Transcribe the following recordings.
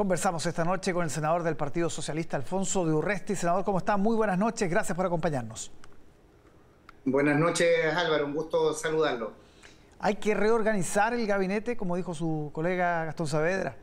Conversamos esta noche con el senador del Partido Socialista, Alfonso de Urresti. Senador, ¿cómo está? Muy buenas noches, gracias por acompañarnos. Buenas noches, Álvaro, un gusto saludarlo. ¿Hay que reorganizar el gabinete, como dijo su colega Gastón Saavedra?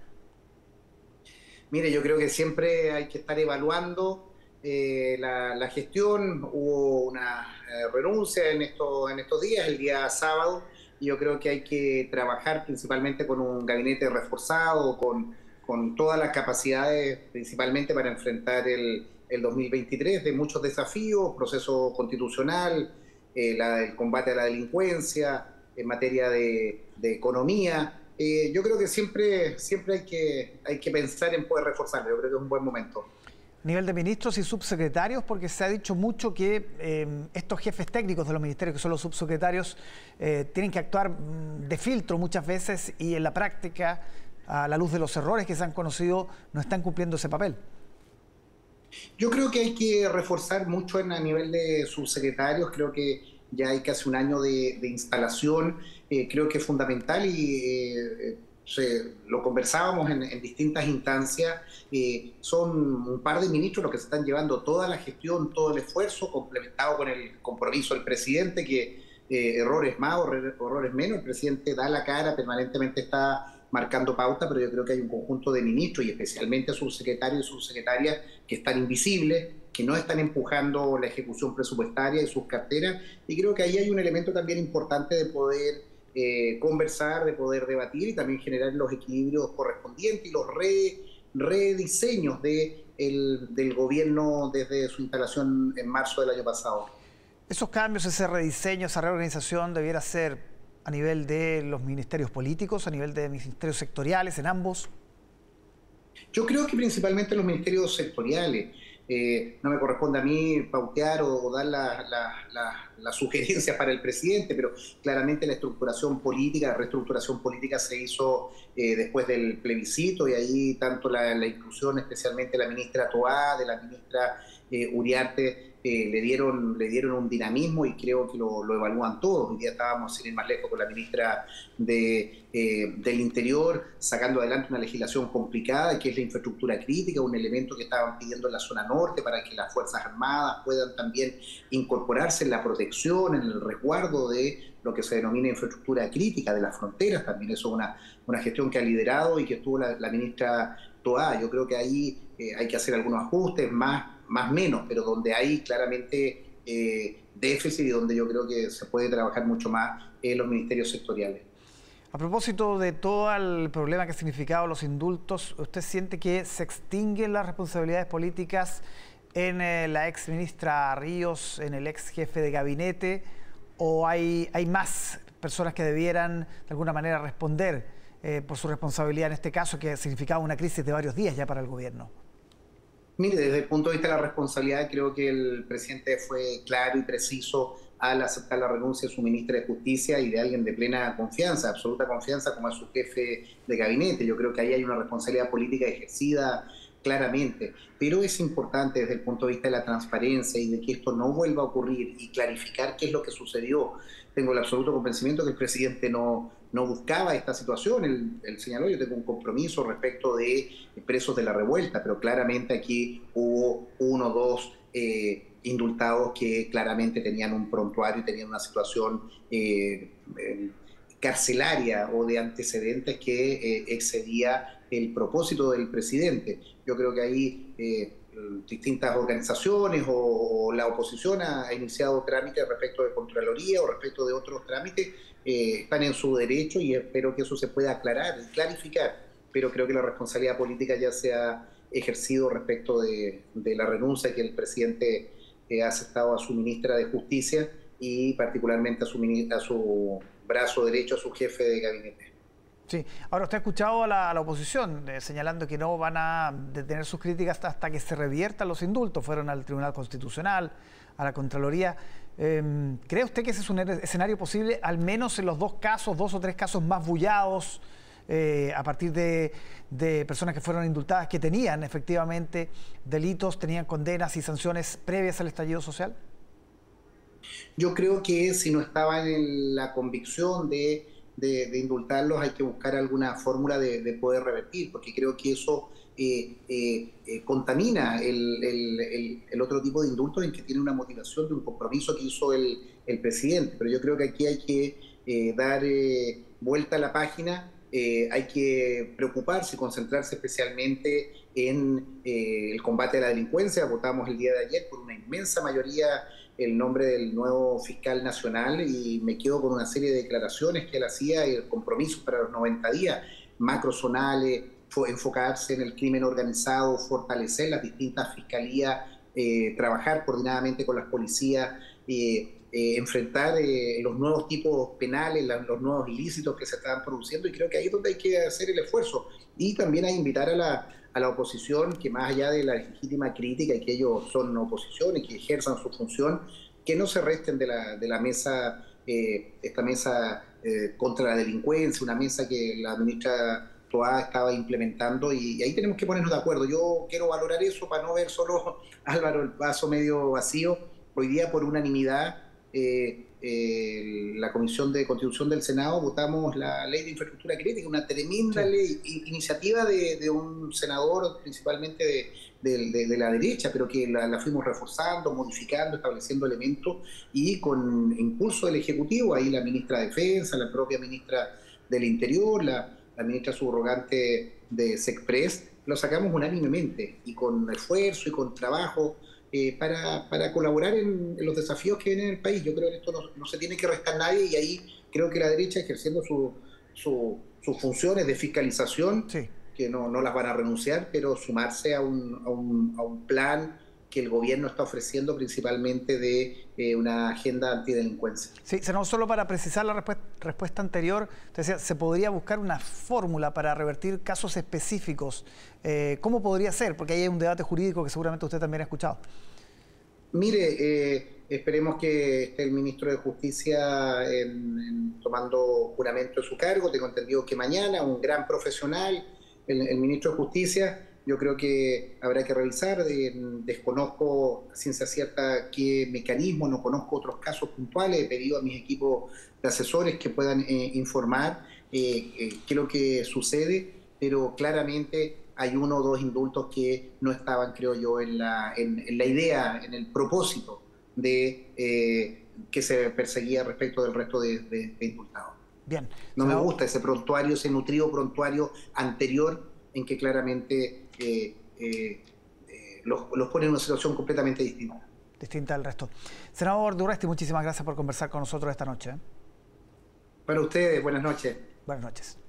Mire, yo creo que siempre hay que estar evaluando eh, la, gestión. Hubo una eh, renuncia en, esto, en estos días, el día sábado, y yo creo que hay que trabajar principalmente con un gabinete reforzado, con con todas las capacidades, principalmente para enfrentar el, 2023 de muchos desafíos, proceso constitucional, eh, el combate a la delincuencia, en materia de, economía. Eh, yo creo que siempre, siempre hay, que, hay que pensar en poder reforzarlo, yo creo que es un buen momento. Nivel de ministros y subsecretarios, porque se ha dicho mucho que em, estos jefes técnicos de los ministerios, que son los subsecretarios, eh, tienen que actuar mm, de filtro muchas veces y en la práctica a la luz de los errores que se han conocido, no están cumpliendo ese papel? Yo creo que hay que reforzar mucho en a nivel de subsecretarios, creo que ya hay casi un año de, instalación, eh, creo que es fundamental y eh, lo conversábamos en, distintas instancias, eh, son un par de ministros los que se están llevando toda la gestión, todo el esfuerzo, complementado con el compromiso del presidente, que errores más, errores menos, el presidente da la cara, permanentemente está marcando pauta, pero yo creo que hay un conjunto de ministros y especialmente subsecretarios y subsecretarias que están invisibles, que no están empujando la ejecución presupuestaria y sus carteras, y creo que ahí hay un elemento también importante de poder eh, conversar, de poder debatir y también generar los equilibrios correspondientes y los rediseños de del gobierno desde su instalación en marzo del año pasado. Esos cambios, ese rediseño, esa reorganización debiera ser a nivel de los ministerios políticos, a nivel de ministerios sectoriales, en ambos? Yo creo que principalmente los ministerios sectoriales. Eh, no me corresponde a mí pautear o, dar las sugerencias para el presidente, pero claramente la estructuración política, la reestructuración política se hizo eh, después del plebiscito y ahí tanto la, inclusión, especialmente la ministra Toá, de la ministra eh, Uriarte, le, dieron, le dieron un dinamismo y creo que lo, evalúan todos. Hoy día estábamos, sin ir más lejos, con la ministra de, eh, del Interior, sacando adelante una legislación complicada, que es la infraestructura crítica, un elemento que estaban pidiendo en la zona norte para que las Fuerzas Armadas puedan también incorporarse en la protección, en el resguardo de lo que se denomina infraestructura crítica de las fronteras. También eso es una, una gestión que ha liderado y que estuvo la, ministra Toá. Yo creo que ahí eh, hay que hacer algunos ajustes más más menos, pero donde hay claramente eh, déficit y donde yo creo que se puede trabajar mucho más en los ministerios sectoriales. A propósito de todo el problema que ha significado los indultos, ¿usted siente que se extinguen las responsabilidades políticas en eh, la ex ministra Ríos, en el ex jefe de gabinete, o hay, hay más personas que debieran de alguna manera responder eh, por su responsabilidad en este caso, que ha significado una crisis de varios días ya para el gobierno? Mire, desde el punto de vista de la responsabilidad, creo que el presidente fue claro y preciso al aceptar la renuncia de su ministra de Justicia y de alguien de plena confianza, absoluta confianza, como es su jefe de gabinete. Yo creo que ahí hay una responsabilidad política ejercida claramente, pero es importante desde el punto de vista de la transparencia y de que esto no vuelva a ocurrir y clarificar qué es lo que sucedió. Tengo el absoluto convencimiento que el presidente no, no buscaba esta situación. Él, señaló, yo tengo un compromiso respecto de presos de la revuelta, pero claramente aquí hubo uno o dos eh, indultados que claramente tenían un prontuario y tenían una situación eh, eh, carcelaria o de antecedentes que excedía el propósito del presidente. Yo creo que ahí distintas organizaciones o, la oposición ha, iniciado trámites respecto de Contraloría o respecto de otros trámites, eh, están en su derecho y espero que eso se pueda aclarar y clarificar, pero creo que la responsabilidad política ya se ha ejercido respecto de, la renuncia que el presidente eh, ha aceptado a su ministra de Justicia y particularmente a su, a su brazo derecho, a su jefe de gabinete. Sí, ahora usted ha escuchado a la, oposición eh, señalando que no van a detener sus críticas hasta, que se reviertan los indultos. Fueron al Tribunal Constitucional, a la Contraloría. Em, ¿Cree usted que ese es un escenario posible, al menos en los dos casos, dos o tres casos más bullados, eh, a partir de, de, personas que fueron indultadas, que tenían efectivamente delitos, tenían condenas y sanciones previas al estallido social? Yo creo que si no estaban en la convicción de de, indultarlos hay que buscar alguna fórmula de, poder revertir, porque creo que eso contamina el, otro tipo de indultos en que tiene una motivación de un compromiso que hizo el, presidente. Pero yo creo que aquí hay que dar vuelta a la página, hay que preocuparse y concentrarse especialmente en el combate a la delincuencia. Votamos el día de ayer por una inmensa mayoría el nombre del nuevo fiscal nacional y me quedo con una serie de declaraciones que él hacía y compromisos para los 90 días, macrozonales, enfocarse en el crimen organizado, fortalecer las distintas fiscalías, eh, trabajar coordinadamente con las policías, eh, eh, enfrentar los nuevos tipos penales, los nuevos ilícitos que se estaban produciendo y creo que ahí es donde hay que hacer el esfuerzo y también a invitar a la, a la oposición que más allá de la legítima crítica y que ellos son oposición que ejerzan su función, que no se resten de la, de la mesa, eh, esta mesa eh, contra la delincuencia, una mesa que la ministra Toá estaba implementando y, ahí tenemos que ponernos de acuerdo. Yo quiero valorar eso para no ver solo, Álvaro, el vaso medio vacío. Hoy día por unanimidad eh, eh, la Comisión de Constitución del Senado votamos la ley de infraestructura crítica, una tremenda ley, iniciativa de, un senador principalmente de, la derecha, pero que la, fuimos reforzando, modificando, estableciendo elementos y con impulso del Ejecutivo, ahí la ministra de Defensa, la propia ministra del Interior, la, la ministra subrogante de SECPRES, lo sacamos unánimemente y con esfuerzo y con trabajo eh, para, para, colaborar en, los desafíos que vienen en el país. Yo creo que esto no, se tiene que restar nadie y ahí creo que la derecha ejerciendo su, sus funciones de fiscalización, que no, no, las van a renunciar, pero sumarse a un, a un, a un plan que el gobierno está ofreciendo principalmente de eh, una agenda antidelincuencia. Sí, solo para precisar la respuesta, anterior, decía, se podría buscar una fórmula para revertir casos específicos. Eh, ¿Cómo podría ser? Porque ahí hay un debate jurídico que seguramente usted también ha escuchado. Mire, eh, esperemos que esté el ministro de Justicia tomando juramento de su cargo. Tengo entendido que mañana un gran profesional, el ministro de Justicia, yo creo que habrá que revisar. desconozco a ciencia cierta qué mecanismo, no conozco otros casos puntuales. He pedido a mis equipos de asesores que puedan eh, informar eh, eh, qué es lo que sucede, pero claramente hay uno o dos indultos que no estaban, creo yo, en la, en, la idea, en el propósito de que se perseguía respecto del resto de, indultados. Bien. No me gusta ese prontuario, ese nutrido prontuario anterior en que claramente eh, eh, los, pone en una situación completamente distinta. Distinta al resto. Senador Durresti, muchísimas gracias por conversar con nosotros esta noche. ¿eh? Para ustedes, buenas noches. Buenas noches.